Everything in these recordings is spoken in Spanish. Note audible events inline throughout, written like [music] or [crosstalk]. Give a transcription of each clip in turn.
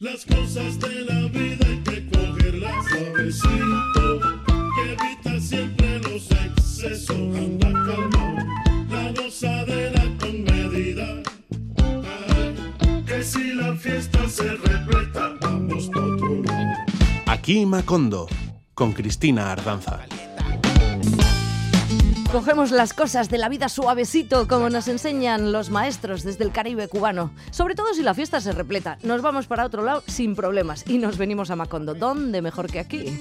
Las cosas de la vida hay que cogerlas suavecito, que evita siempre los excesos. Anda calmado, la gozadera con medida. Ay, que si la fiesta se repleta, vamos por otro. Aquí Macondo, con Cristina Ardanza. Cogemos las cosas de la vida suavecito, como nos enseñan los maestros desde el Caribe cubano. Sobre todo si la fiesta se repleta. Nos vamos para otro lado sin problemas y nos venimos a Macondo. ¿Dónde mejor que aquí?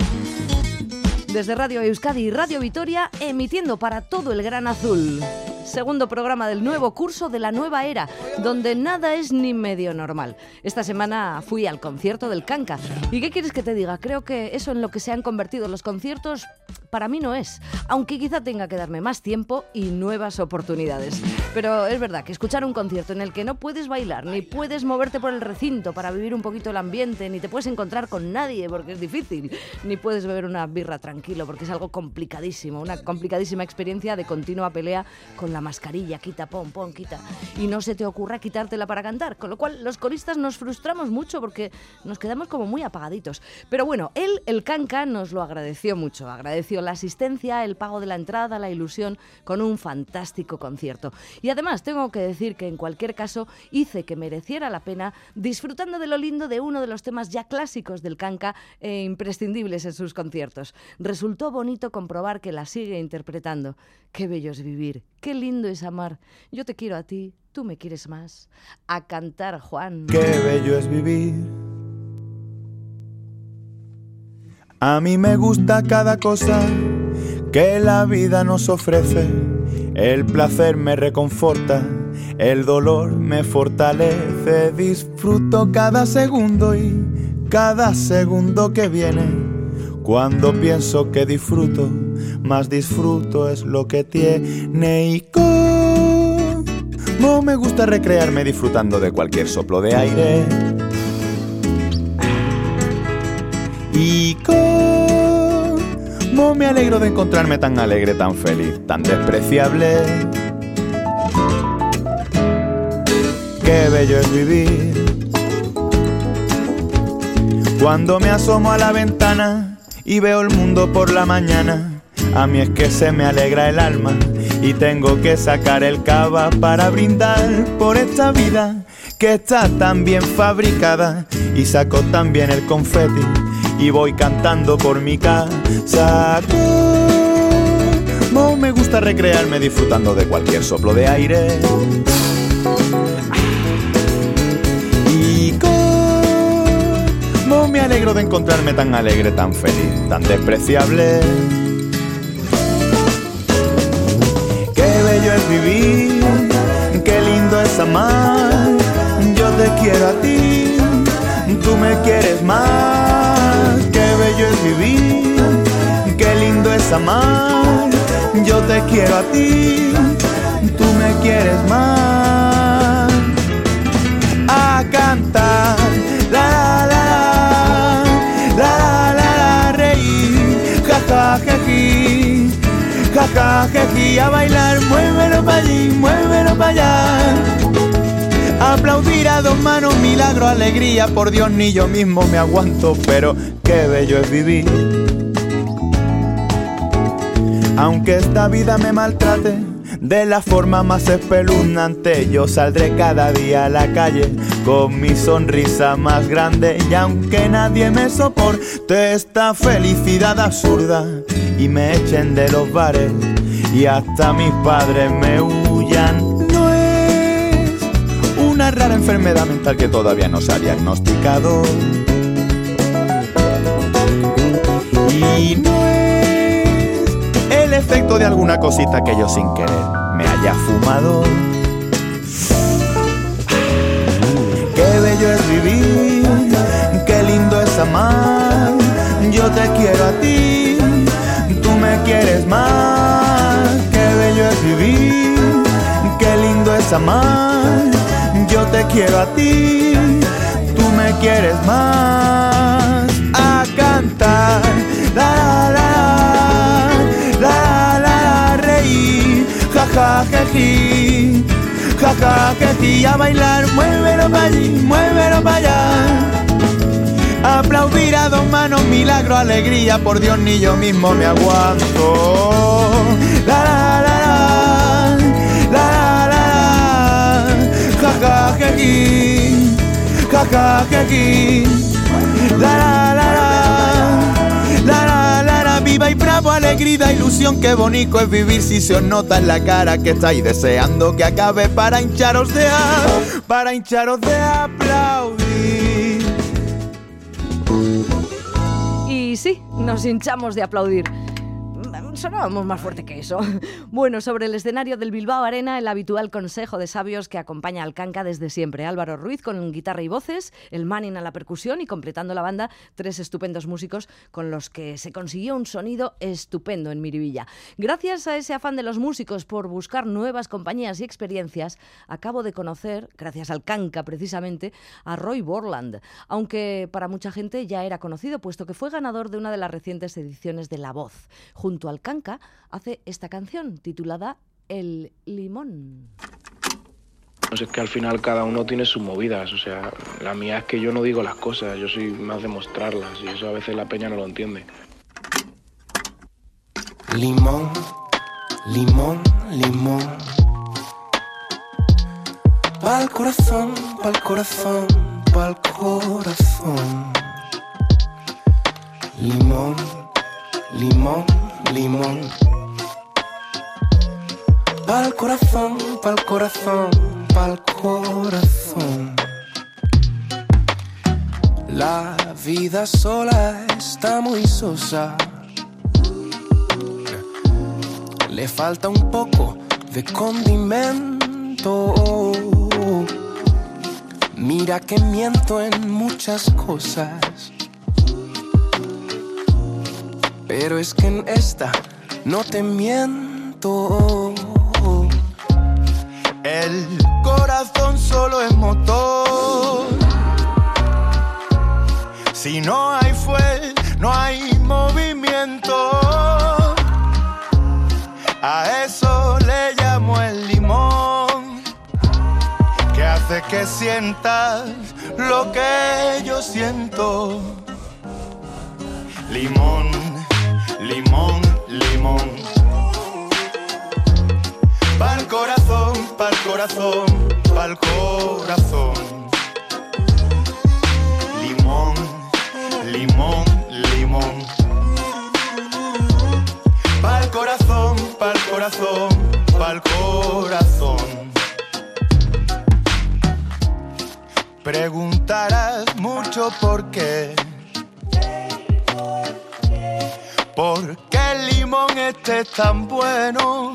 Desde Radio Euskadi y Radio Vitoria, emitiendo para todo el Gran Azul. Segundo programa del nuevo curso de la nueva era, donde nada es ni medio normal. Esta semana fui al concierto del Canca. ¿Y qué quieres que te diga? Creo que eso en lo que se han convertido los conciertos, para mí no es. Aunque quizá tenga que darme más tiempo y nuevas oportunidades. Pero es verdad que escuchar un concierto en el que no puedes bailar, ni puedes moverte por el recinto para vivir un poquito el ambiente, ni te puedes encontrar con nadie porque es difícil, ni puedes beber una birra tranquilo porque es algo complicadísimo, una complicadísima experiencia de continua pelea con la mascarilla, quita, pon, pon, quita. Y no se te ocurra quitártela para cantar, con lo cual los coristas nos frustramos mucho porque nos quedamos como muy apagaditos. Pero bueno, él, el canca, nos lo agradeció mucho, agradeció la asistencia, el pago de la entrada, la ilusión con un fantástico concierto. Y además tengo que decir que en cualquier caso hice que mereciera la pena disfrutando de lo lindo de uno de los temas ya clásicos del canca e imprescindibles en sus conciertos. Resultó bonito comprobar que la sigue interpretando. Qué bello es vivir, qué lindo es amar. Yo te quiero a ti, tú me quieres más. A cantar, Juan. Qué bello es vivir. A mí me gusta cada cosa que la vida nos ofrece. El placer me reconforta, el dolor me fortalece. Disfruto cada segundo y cada segundo que viene. Cuando pienso que disfruto, más disfruto es lo que tiene y como me gusta recrearme disfrutando de cualquier soplo de aire. Y cómo me alegro de encontrarme tan alegre, tan feliz, tan despreciable. Qué bello es vivir. Cuando me asomo a la ventana y veo el mundo por la mañana, a mí es que se me alegra el alma y tengo que sacar el cava para brindar por esta vida que está tan bien fabricada y saco también el confeti y voy cantando por mi casa. Como me gusta recrearme disfrutando de cualquier soplo de aire. Y me alegro de encontrarme tan alegre, tan feliz, tan despreciable. Bello es vivir, qué lindo es amar. Yo te quiero a ti, tú me quieres más. Qué bello es vivir, qué lindo es amar. Yo te quiero a ti, tú me quieres más. A cantar, ja ja jeji, a bailar, muévelo para allí, muévelo para allá. Aplaudir a dos manos, milagro, alegría, por Dios ni yo mismo me aguanto, pero qué bello es vivir. Aunque esta vida me maltrate de la forma más espeluznante, yo saldré cada día a la calle con mi sonrisa más grande y aunque nadie me soporte esta felicidad absurda y me echen de los bares y hasta mis padres me huyan, no es una rara enfermedad mental que todavía no se ha diagnosticado. Y no es el efecto de alguna cosita que yo sin querer me haya fumado. Qué bello es vivir, qué lindo es amar. Yo te quiero a ti, quieres más. Qué bello es vivir, qué lindo es amar. Yo te quiero a ti, tú me quieres más. A cantar, la la la la la, reír, ja ja jeji, ja ja a bailar, muévelo para allí, muévelo para allá. Aplaudir a dos manos, milagro, alegría, por Dios ni yo mismo me aguanto. La la la la, la la la, ja ja ja ji, ja ja ja ji. La la la la, la la la la, viva y bravo, alegría, ilusión, qué bonito es vivir si se os nota en la cara que estáis deseando que acabe para hincharos de a, para hincharos de aplaudir. Sí, nos hinchamos de aplaudir. Sonábamos más fuerte que eso. [laughs] Bueno, sobre el escenario del Bilbao Arena, el habitual consejo de sabios que acompaña al Canca desde siempre. Álvaro Ruiz con guitarra y voces, el Manning a la percusión y completando la banda, tres estupendos músicos con los que se consiguió un sonido estupendo en Miribilla. Gracias a ese afán de los músicos por buscar nuevas compañías y experiencias, acabo de conocer, gracias al Canca precisamente, a Roy Borland, aunque para mucha gente ya era conocido, puesto que fue ganador de una de las recientes ediciones de La Voz. Junto al Canca hace esta canción titulada El Limón. No sé, es que al final cada uno tiene sus movidas, o sea, la mía es que yo no digo las cosas, yo soy más de mostrarlas y eso a veces la peña no lo entiende. Limón, limón, limón. Pa'l corazón, pa'l corazón, pa'l corazón. Limón, limón, limón. Pa'l corazón, pa'l corazón, pa'l corazón. La vida sola está muy sosa. Le falta un poco de condimento. Mira que miento en muchas cosas. Pero es que en esta no te miento. El corazón solo es motor. Si no hay fuel, no hay movimiento. A eso le llamo el limón, que hace que sientas lo que yo siento. Limón, limón, limón. Pa'l corazón, pa'l corazón, pa'l corazón. Limón, limón, limón. Pa'l corazón, pa'l corazón, pa'l corazón. Preguntarás mucho por qué. ¿Por qué el limón este tan bueno?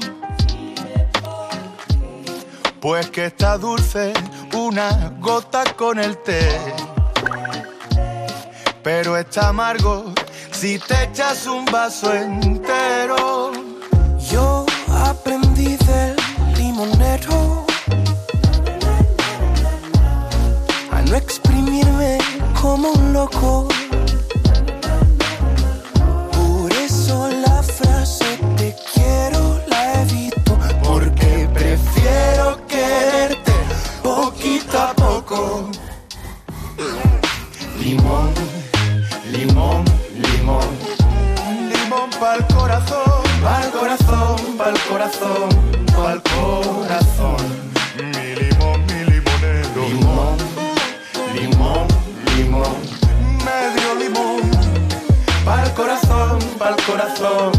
Pues que está dulce una gota con el té. Pero está amargo si te echas un vaso entero. Yo aprendí del limonero a no exprimirme como un loco. Pa'l corazón, pa'l corazón, pa'l corazón, pa'l corazón. Mi limón, mi limonero. Limón, limón, limón. Medio limón. Pa'l corazón, pa'l corazón,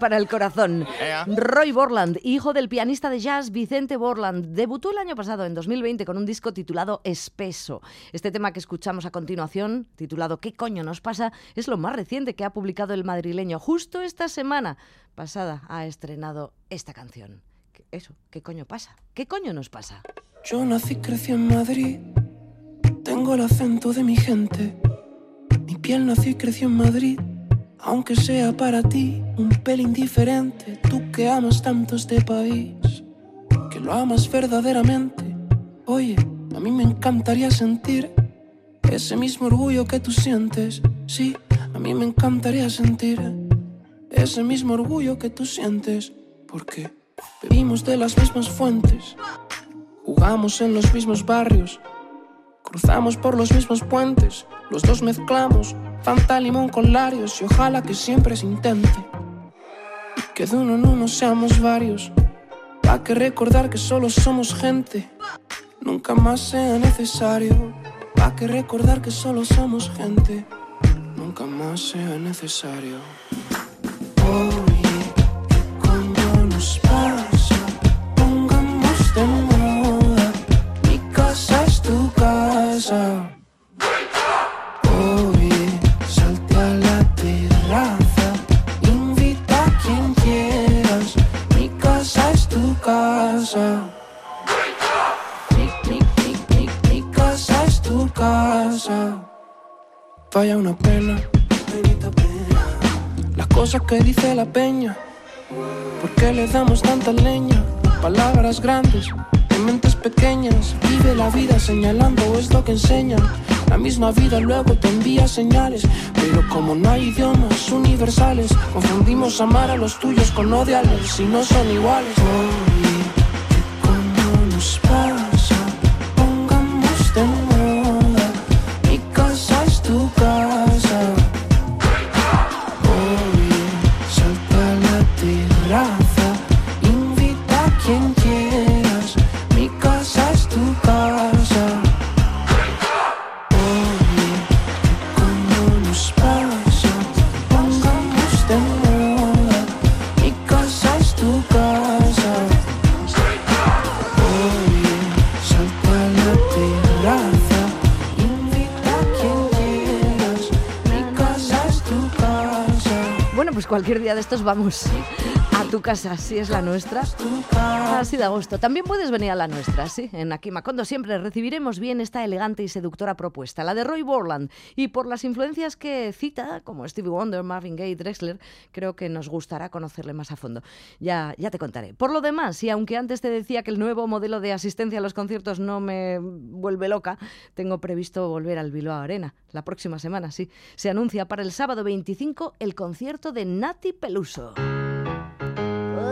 Para el corazón. Roy Borland, hijo del pianista de jazz Vicente Borland, debutó el año pasado, en 2020, con un disco titulado Espeso. Este tema que escuchamos a continuación, titulado ¿Qué coño nos pasa?, es lo más reciente que ha publicado el madrileño. Justo esta semana pasada ha estrenado esta canción. ¿Qué- Eso, ¿qué coño pasa? ¿Qué coño nos pasa? Yo nací, crecí en Madrid, tengo el acento de mi gente. Mi piel nació y creció en Madrid. Aunque sea para ti un pelín diferente, tú que amas tanto este país, que lo amas verdaderamente. Oye, a mí me encantaría sentir ese mismo orgullo que tú sientes. Sí, a mí me encantaría sentir ese mismo orgullo que tú sientes. Porque bebimos de las mismas fuentes, jugamos en los mismos barrios, cruzamos por los mismos puentes, los dos mezclamos Fanta limón con larios y ojalá que siempre se intente. que de uno en uno seamos varios. Pa' que recordar que solo somos gente. Nunca más sea necesario. Pa' que recordar que solo somos gente. Nunca más sea necesario. Oye, ¿qué coño nos pasa? Pongamos de moda. Casa. Oye, salte a la terraza. Invita a quien quieras. Mi casa es tu casa. Mi, mi, mi, mi, casa es tu casa. Vaya una pena, pena. Las cosas que dice la peña. ¿Por qué le damos tanta leña? Palabras grandes, en mentes pequeñas. Vive la vida señalando es lo que enseñan. La misma vida luego te envía señales. Pero como no hay idiomas universales, confundimos amar a los tuyos con odiarlos si no son iguales. Estos vamos tu casa, si es la nuestra. Así de agosto. También puedes venir a la nuestra, sí. En Aquí Macondo siempre recibiremos bien esta elegante y seductora propuesta, la de Roy Borland. Y por las influencias que cita, como Stevie Wonder, Marvin Gaye, Drexler, creo que nos gustará conocerle más a fondo. Ya, ya te contaré. Por lo demás, y aunque antes te decía que el nuevo modelo de asistencia a los conciertos no me vuelve loca, tengo previsto volver al Bilbao Arena. La próxima semana, sí. Se anuncia para el sábado 25 el concierto de Nati Peluso.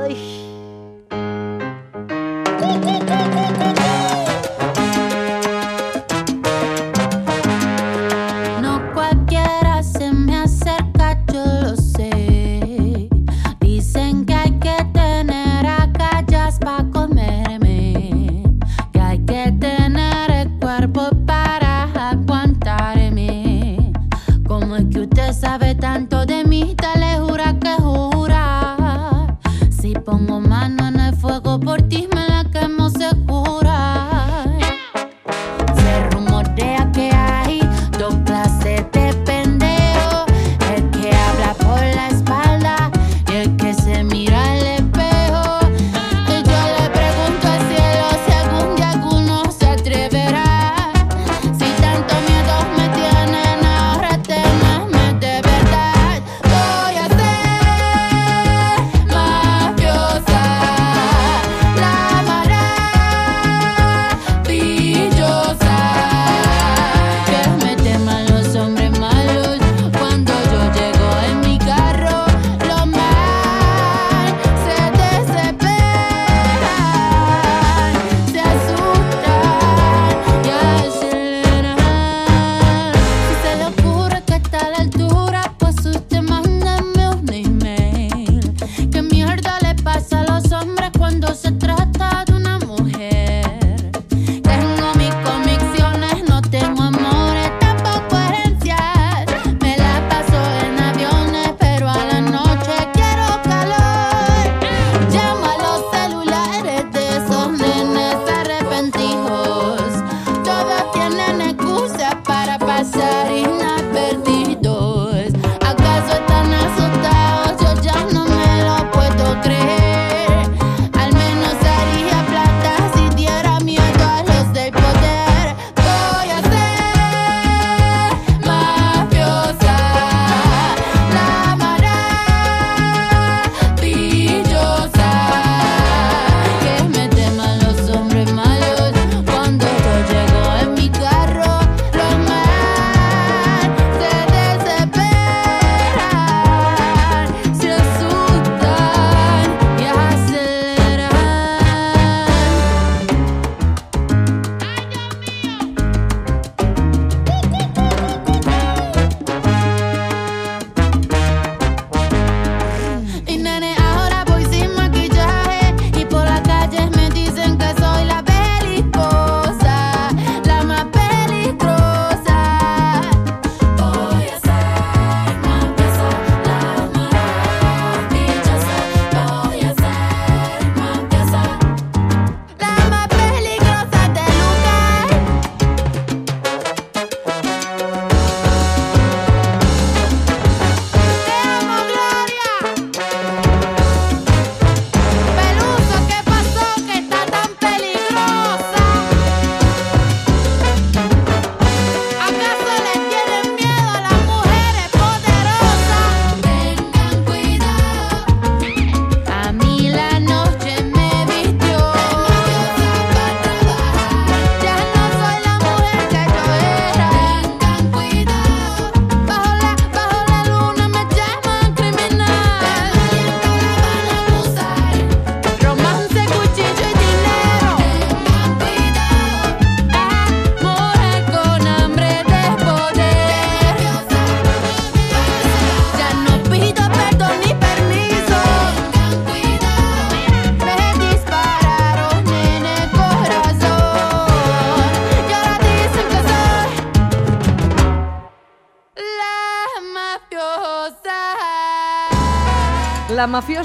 Ay. Por ti,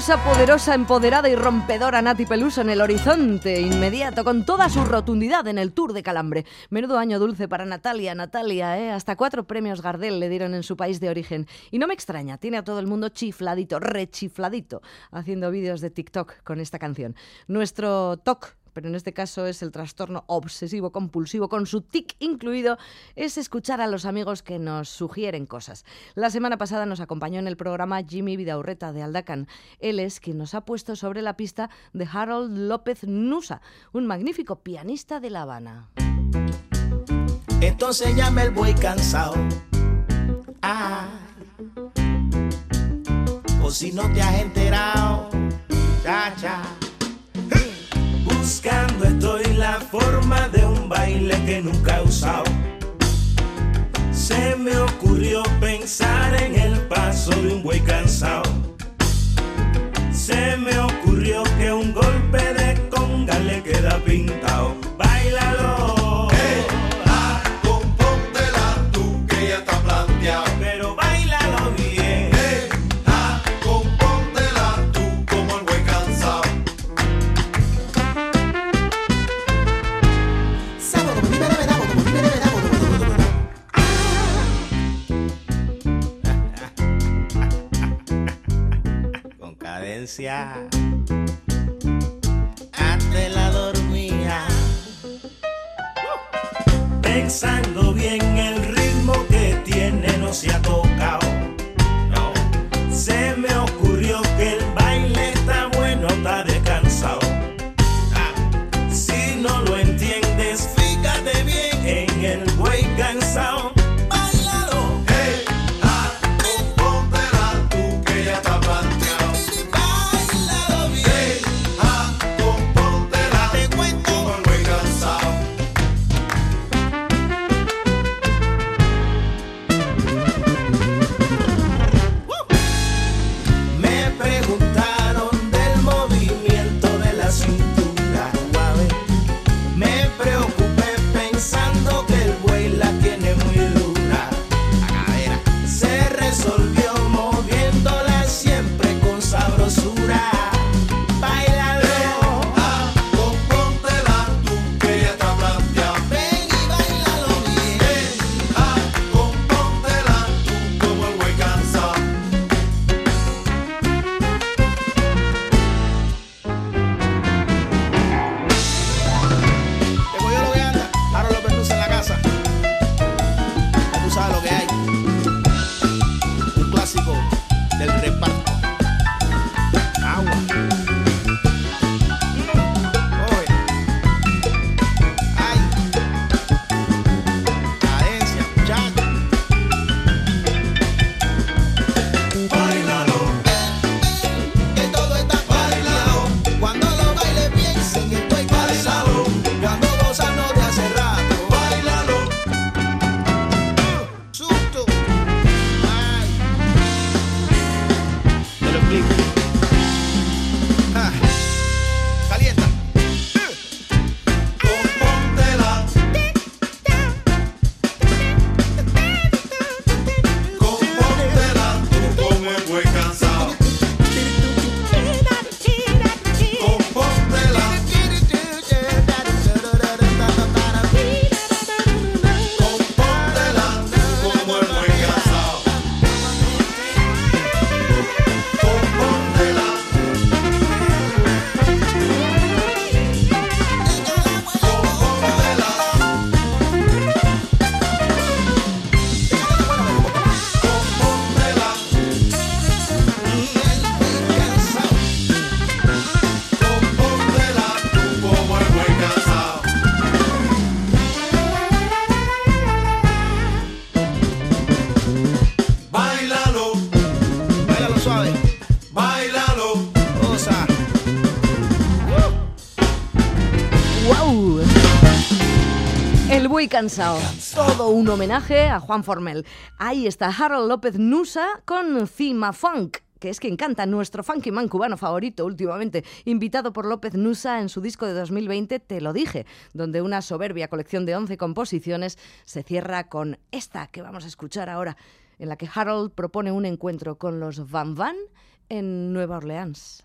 La mafiosa, poderosa, empoderada y rompedora Nati Peluso en el horizonte inmediato, con toda su rotundidad en el Tour de Calambre. Menudo año dulce para Natalia, Natalia, ¿eh? Hasta cuatro premios Gardel le dieron en su país de origen. Y no me extraña, tiene a todo el mundo chifladito, rechifladito, haciendo vídeos de TikTok con esta canción. Nuestro TOC pero en este caso es el trastorno obsesivo compulsivo con su tic incluido, es escuchar a los amigos que nos sugieren cosas. La semana pasada nos acompañó en el programa Jimmy Vidaurreta de Aldacan. Él es quien nos ha puesto sobre la pista de Harold López Nusa, un magnífico pianista de La Habana. Se llama el buey cansado. Ah. O si no te has enterado, cha, cha. Buscando estoy la forma de un baile que nunca he usado. Se me ocurrió pensar en el paso de un buey cansado. Se me ocurrió que un golpe de conga le queda pintado. Bailalo. Yeah. Cansado. Todo un homenaje a Juan Formel. Ahí está Harold López Nusa con Cima Funk que es quien canta nuestro funky man cubano favorito últimamente, invitado por López Nusa en su disco de 2020 Te lo dije, donde una soberbia colección de 11 composiciones se cierra con esta que vamos a escuchar ahora. en la que Harold propone un encuentro con los Van Van en Nueva Orleans.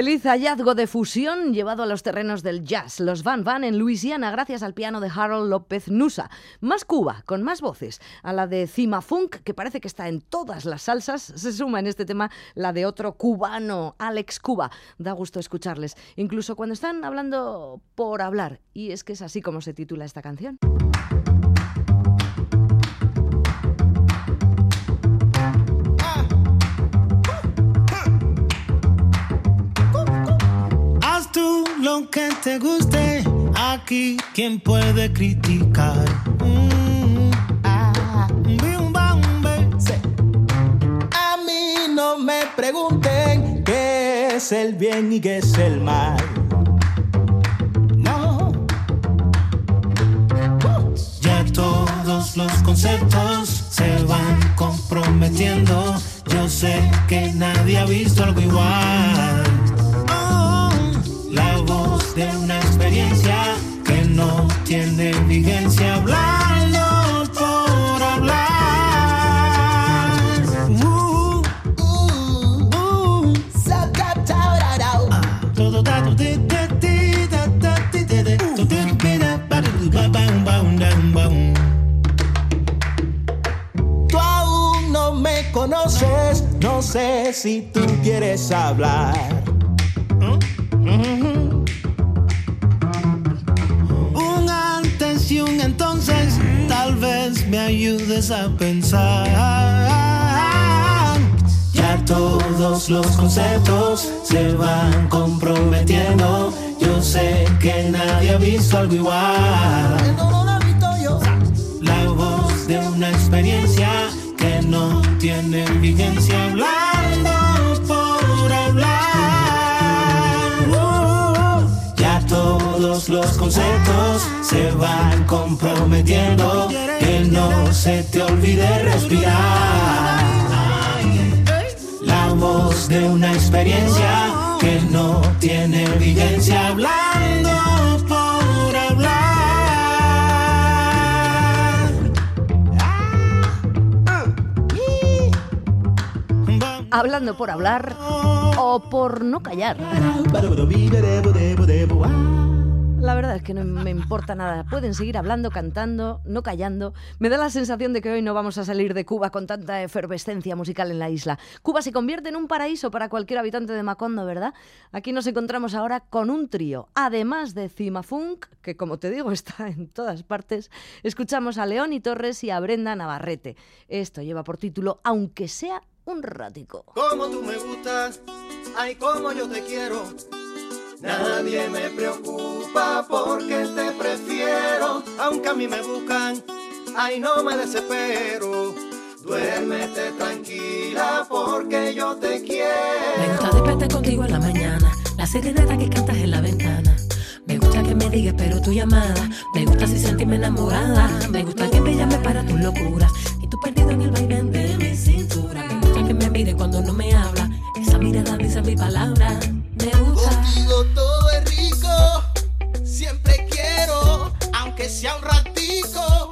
Feliz hallazgo de fusión llevado a los terrenos del jazz. Los Van Van en Luisiana gracias al piano de Harold López Nusa. Más Cuba, con más voces. A la de Cima Funk, que parece que está en todas las salsas, se suma en este tema la de otro cubano, Alex Cuba. Da gusto escucharles, incluso cuando están hablando por hablar. Y es que es así como se titula esta canción. Lo que te guste, aquí quien puede criticar. Mm, ah. A mí no me pregunten qué es el bien y qué es el mal. No. Ya todos los conceptos se van comprometiendo. Yo sé que nadie ha visto algo igual. De una experiencia que no tiene vigencia. Hablando por hablar. Uh, uh, uh. Ah, todo dato de- de- de- da- da- de- de- de- to- de- de- da- ba-. Tú aún no me conoces, no sé si tú quieres hablar. A pensar. Ya todos los conceptos se van comprometiendo. Yo sé que nadie ha visto algo igual. La voz de una experiencia que no tiene vigencia los conceptos se van comprometiendo. Que no se te olvide respirar. La voz de una experiencia que no tiene vigencia hablando por hablar. Hablando por hablar o por no callar. La verdad es que no me importa nada. Pueden seguir hablando, cantando, no callando. Me da la sensación de que hoy no vamos a salir de Cuba con tanta efervescencia musical en la isla. Cuba se convierte en un paraíso para cualquier habitante de Macondo, ¿verdad? Aquí nos encontramos ahora con un trío. Además de Cima Funk, que como te digo [laughs] está en todas partes, escuchamos a León y Torres y a Brenda Navarrete. Esto lleva por título Aunque sea un ratico. Como tú me gustas, ay, como yo te quiero. Nadie me preocupa porque te prefiero, aunque a mí me buscan, ay, no me desespero. Duérmete tranquila porque yo te quiero. Me gusta despertar contigo en la mañana, la serenata que cantas en la ventana. Me gusta que me digas pero tu llamada, me gusta si sentirme enamorada, me gusta que me llames para tus locuras y tú perdido en el baile de mi cintura. Me gusta que me mire cuando no me habla, mirada dice mi palabra. Me gusta. Contigo todo es rico, siempre quiero, aunque sea un ratico.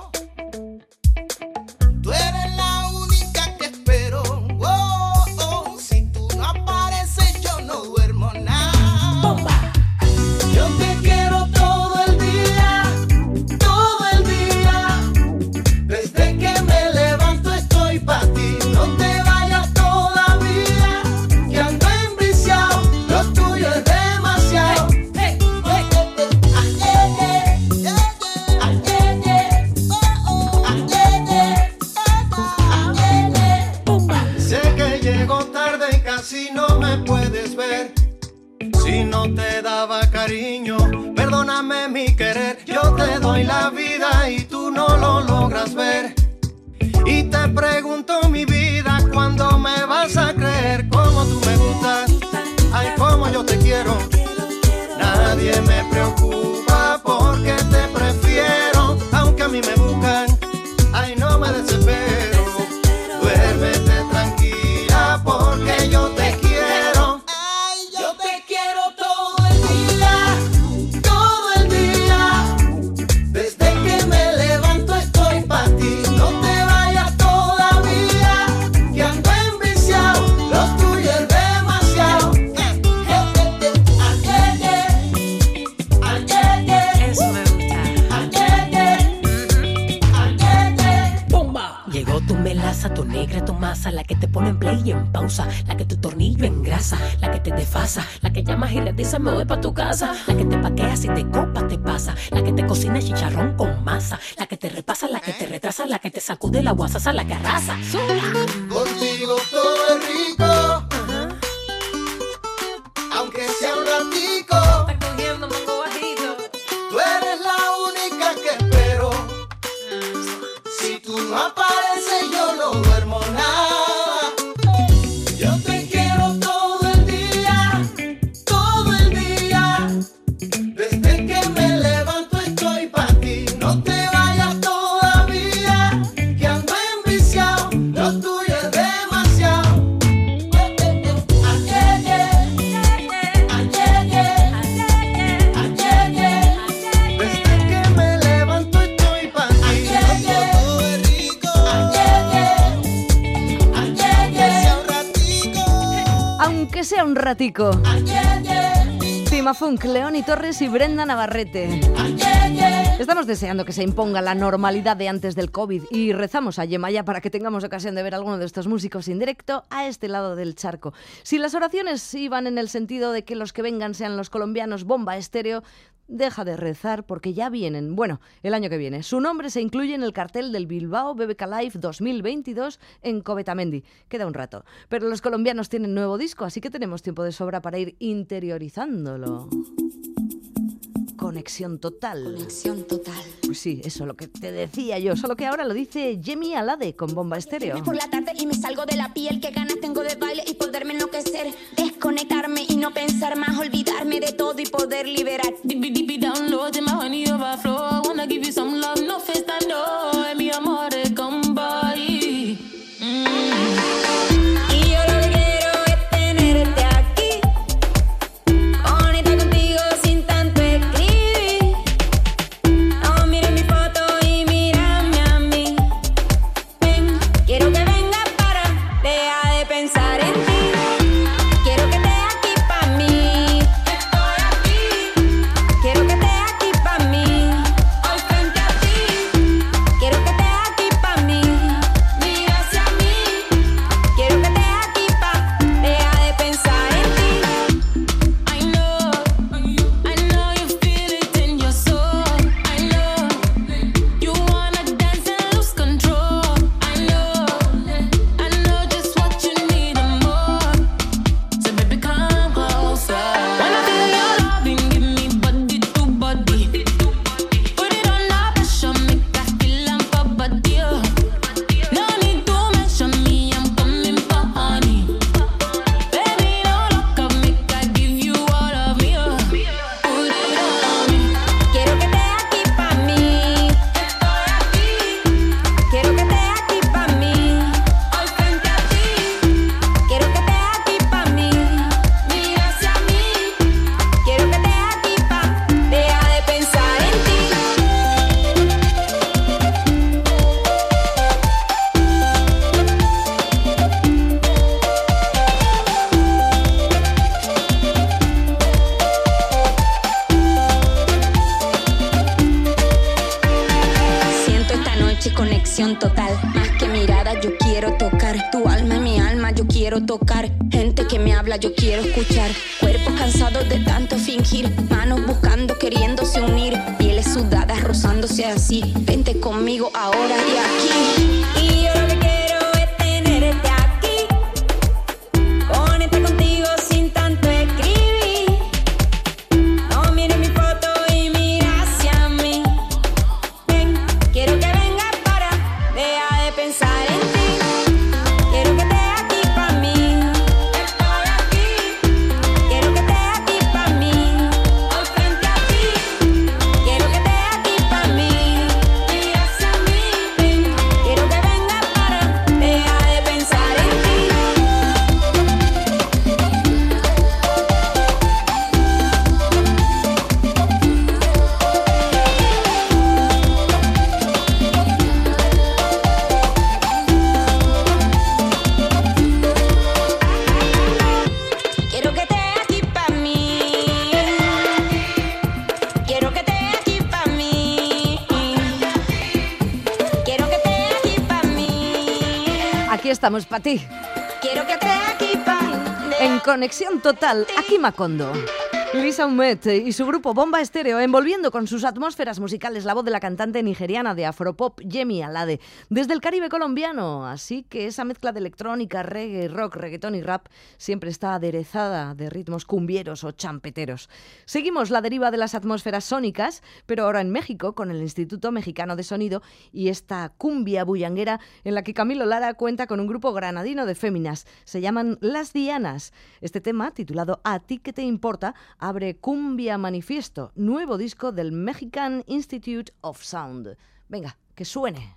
Que te pone en play y en pausa, la que tu tornillo engrasa, la que te desfasa, la que llamas y le dices me voy pa' tu casa, la que te paquea si te copa te pasa, la que te cocina chicharrón con masa, la que te repasa, la que te retrasa, la que te sacude la guasasa, la que arrasa. Contigo todo es rico. Aunque sea un ratico, tú eres la única que espero. Si tú no ratico. León y Torres y Brenda Navarrete. Estamos deseando que se imponga la normalidad de antes del COVID y rezamos a Yemaya para que tengamos ocasión de ver a alguno de estos músicos en directo a este lado del charco. Si las oraciones iban en el sentido de que los que vengan sean los colombianos bomba estéreo, deja de rezar porque ya vienen, bueno, el año que viene. Su nombre se incluye en el cartel del Bilbao BBK Live 2022 en Covetamendi. Queda un rato. Pero los colombianos tienen nuevo disco, así que tenemos tiempo de sobra para ir interiorizándolo. Conexión total. Conexión total. Pues sí, eso lo que te decía yo, solo que ahora lo dice Jemmy Alade con bomba estéreo. Por la tarde y me salgo de la piel ganas tengo de baile y que total. Más que mirada, yo quiero tocar. Tu alma y mi alma, yo quiero tocar. Gente que me habla, yo quiero escuchar. Cuerpos cansados de tanto fingir. Manos buscando, queriéndose unir. Pieles sudadas, rozándose así. Vente conmigo ahora y aquí. para ti. Quiero que te aquí pan. En conexión total, aquí Macondo. Lisa Umet y su grupo Bomba Estéreo envolviendo con sus atmósferas musicales la voz de la cantante nigeriana de afropop Yemi Alade desde el Caribe colombiano. Así que esa mezcla de electrónica, reggae, rock, reggaetón y rap siempre está aderezada de ritmos cumbieros o champeteros. Seguimos la deriva de las atmósferas sónicas, pero ahora en México con el Instituto Mexicano de Sonido y esta cumbia bullanguera en la que Camilo Lara cuenta con un grupo granadino de féminas. Se llaman Las Dianas. Este tema, titulado A ti que te importa, abre Cumbia Manifiesto, nuevo disco del Mexican Institute of Sound. Venga, que suene.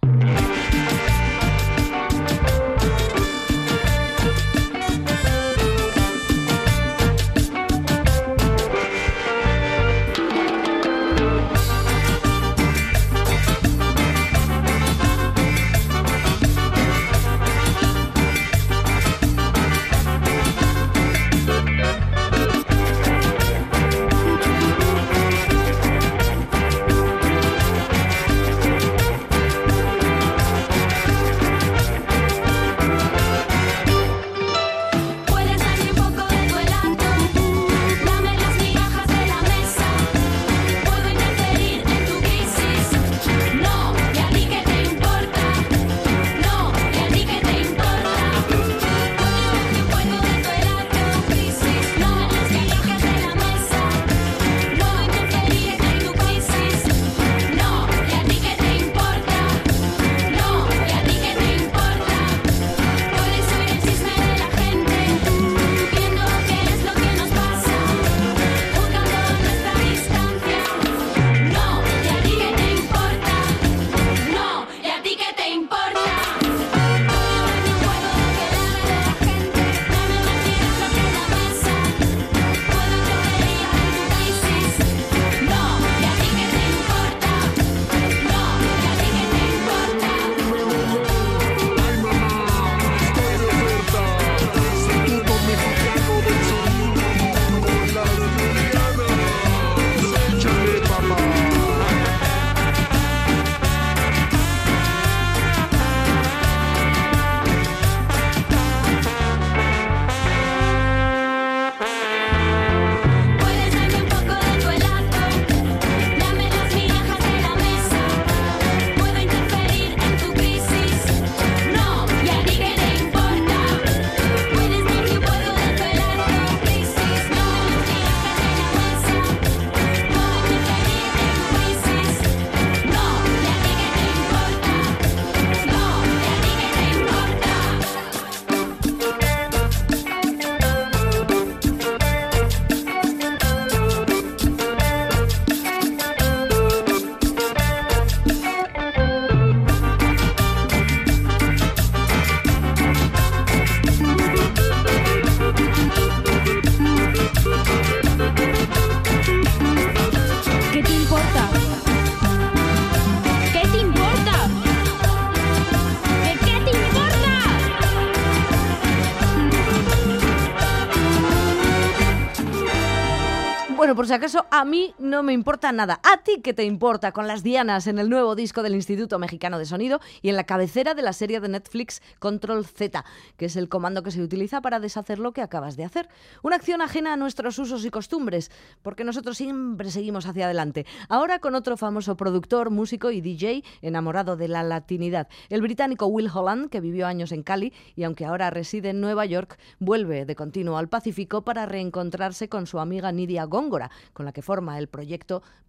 Si acaso, a mí no me importa nada. ¿A ti qué te importa con las dianas en el nuevo disco del Instituto Mexicano de Sonido y en la cabecera de la serie de Netflix Control Z, que es el comando que se utiliza para deshacer lo que acabas de hacer? Una acción ajena a nuestros usos y costumbres, porque nosotros siempre seguimos hacia adelante. Ahora con otro famoso productor, músico y DJ enamorado de la latinidad, el británico Will Holland, que vivió años en Cali y aunque ahora reside en Nueva York, vuelve de continuo al Pacífico para reencontrarse con su amiga Nidia Góngora, con la que forma el proyecto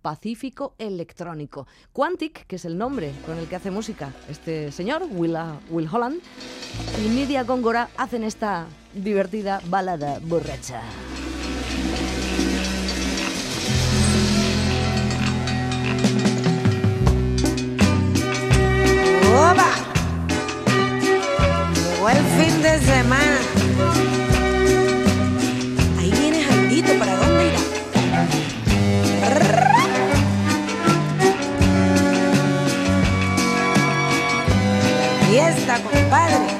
Pacífico Electrónico. Quantic, que es el nombre con el que hace música este señor, Will, Will Holland, y Nidia Góngora hacen esta divertida balada borracha. Llegó el fin de semana. Compadre.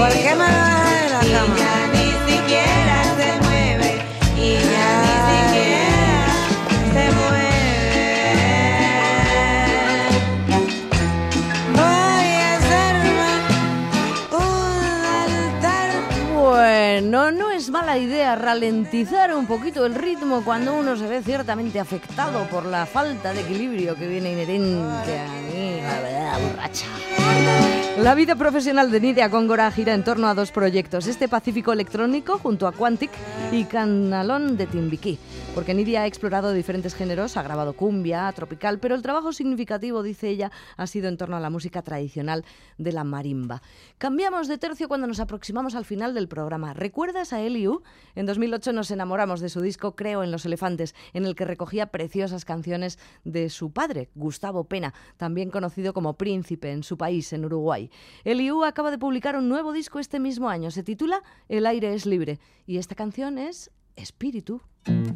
¿Por qué me bajas de la cama? Y ya ni siquiera se mueve y ya ni siquiera se mueve. Voy a hacerme un altar. Bueno, no es mala idea ralentizar un poquito el ritmo cuando uno se ve ciertamente afectado por la falta de equilibrio que viene inherente a mí, la verdad, borracha. La vida profesional de Nidia Góngora gira en torno a dos proyectos, este Pacífico Electrónico junto a Quantic y Canalón de Timbiquí, porque Nidia ha explorado diferentes géneros, ha grabado cumbia, tropical, pero el trabajo significativo, dice ella, ha sido en torno a la música tradicional de la marimba. Cambiamos de tercio cuando nos aproximamos al final del programa. ¿Recuerdas a Eliu? En 2008 nos enamoramos de su disco Creo en los elefantes, en el que recogía preciosas canciones de su padre, Gustavo Pena, también conocido como Príncipe en su país, en Uruguay. Eliu acaba de publicar un nuevo disco este mismo año. Se titula El aire es libre y esta canción es Espíritu. El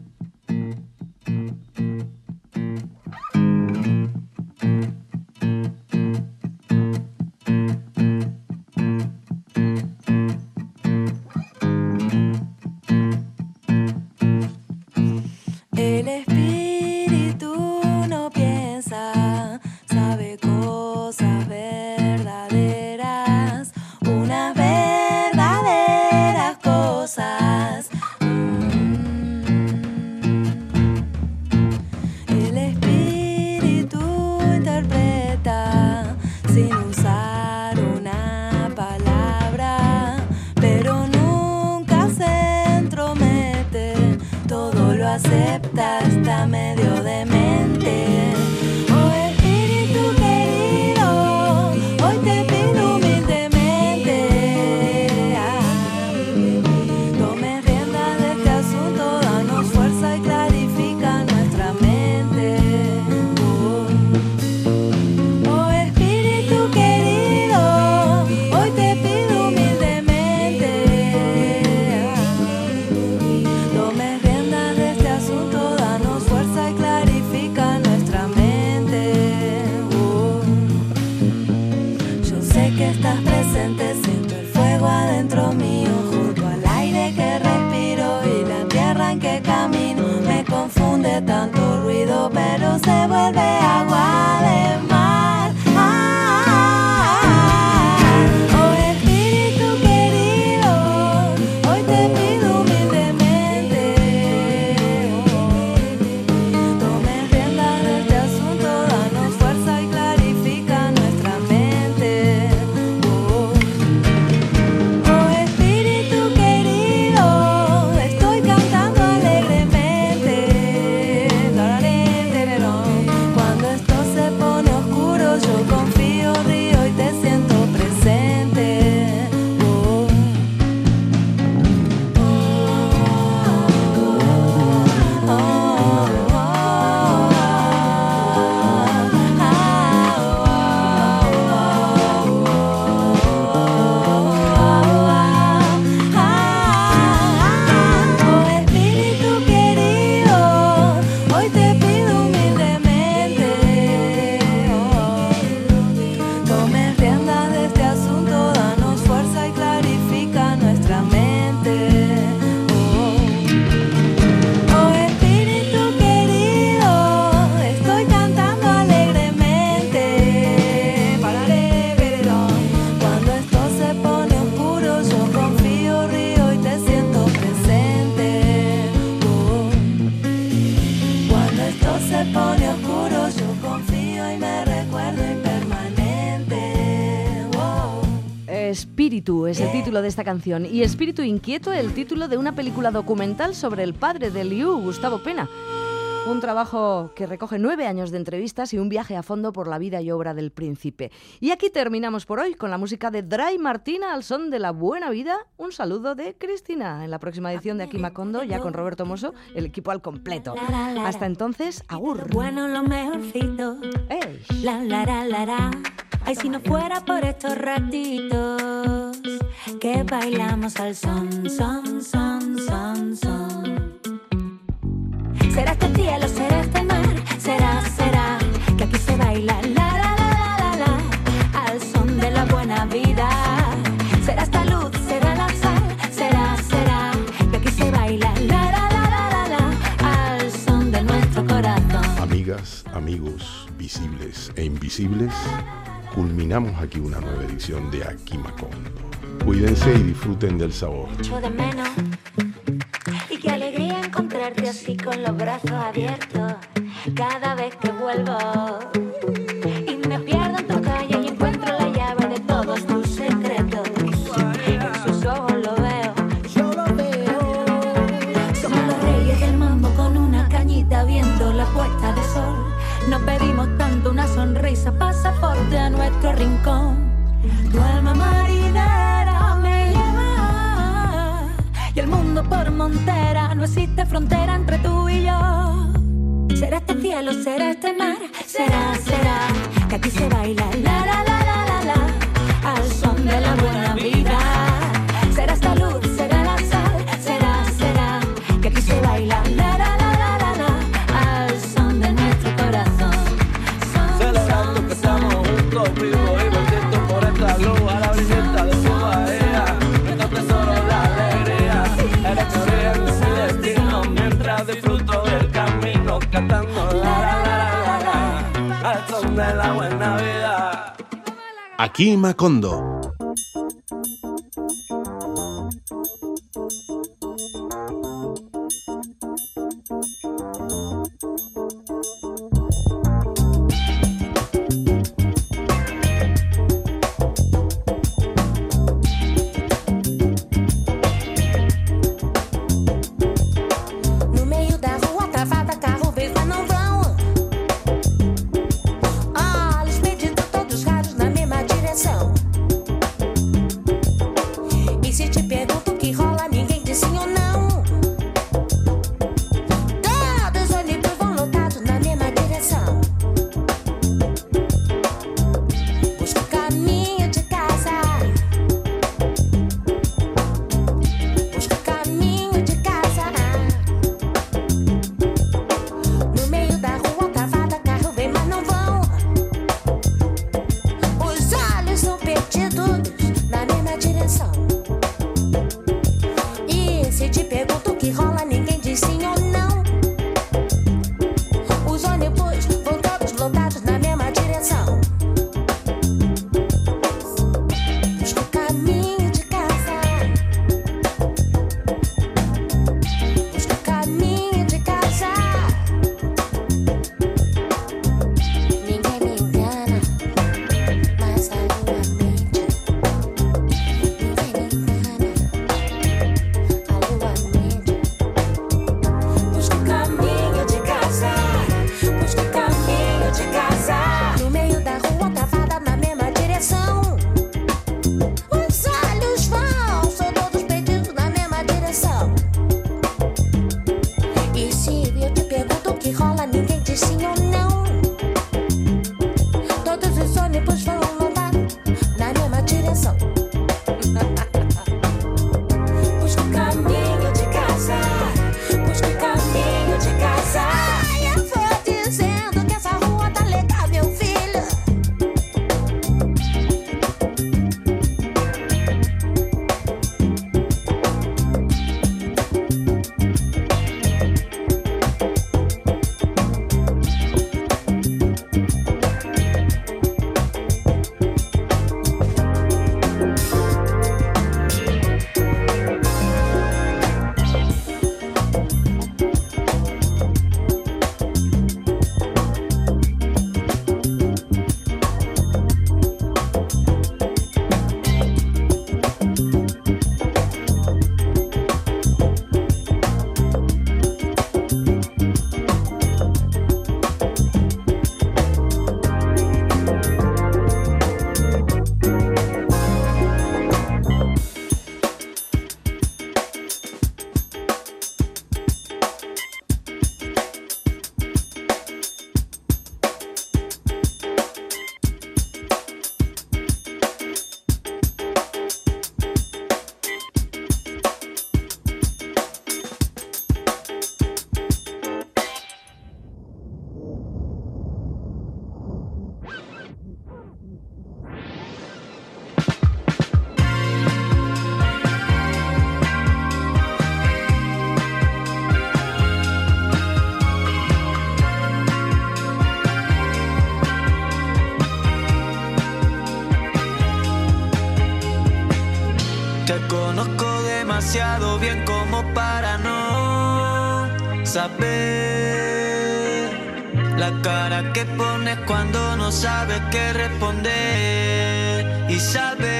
acepta hasta medio demente. Canción y Espíritu Inquieto el título de una película documental sobre el padre de Liu, Gustavo Pena. Un trabajo que recoge nueve años de entrevistas y un viaje a fondo por la vida y obra del príncipe. Y aquí terminamos por hoy con la música de Dry Martina al son de la buena vida. Un saludo de Cristina. En la próxima edición de Aquí Macondo, ya con Roberto Mosso, el equipo al completo. Hasta entonces, agur. Bueno, lo mejorcito. La la la la la. Ay, si no fuera por estos ratitos que bailamos al son, son, son, son, son. Será este cielo, será este mar, será, será que aquí se baila la la la la la la al son de la buena vida. Será esta luz, será la sal, será, será que aquí se baila la la la la la la al son de nuestro corazón. Amigas, amigos, visibles e invisibles, culminamos aquí una nueva edición de Aquí Macondo. Cuídense y disfruten del sabor. Echo de menos encontrarte así con los brazos abiertos cada vez que vuelvo no existe frontera entre tú y yo. Será este cielo, será este mar, será, será que aquí se baila la la la la la Aquí Macondo. sabe qué responder y sabe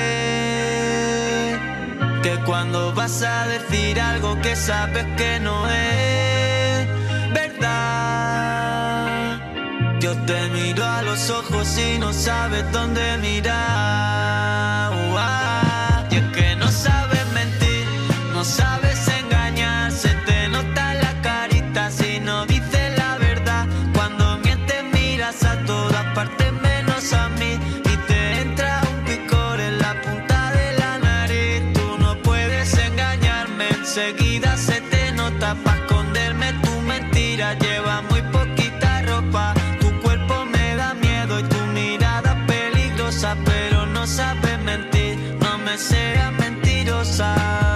que cuando vas a decir algo que sabes que no side.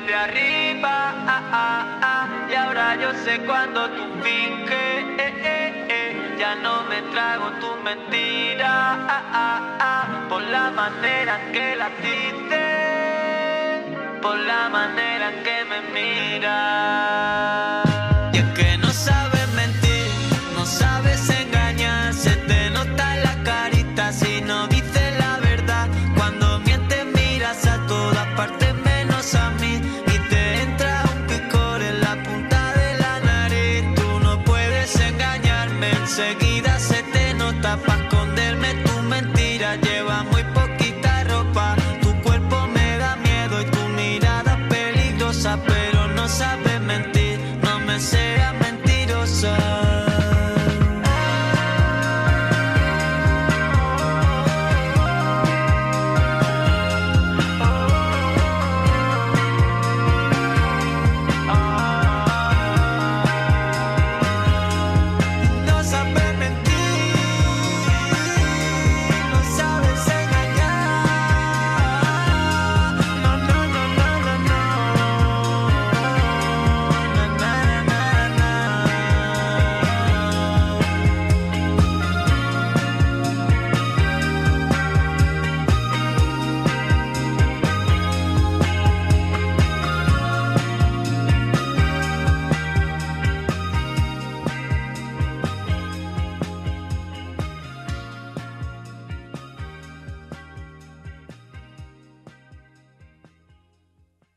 desde arriba, ah, ah, ah, y ahora yo sé cuando tú finges, eh, eh, eh, ya no me trago tu mentira, ah, ah, ah. por la manera que la diste, por la manera que me miras. enseguida se te nota.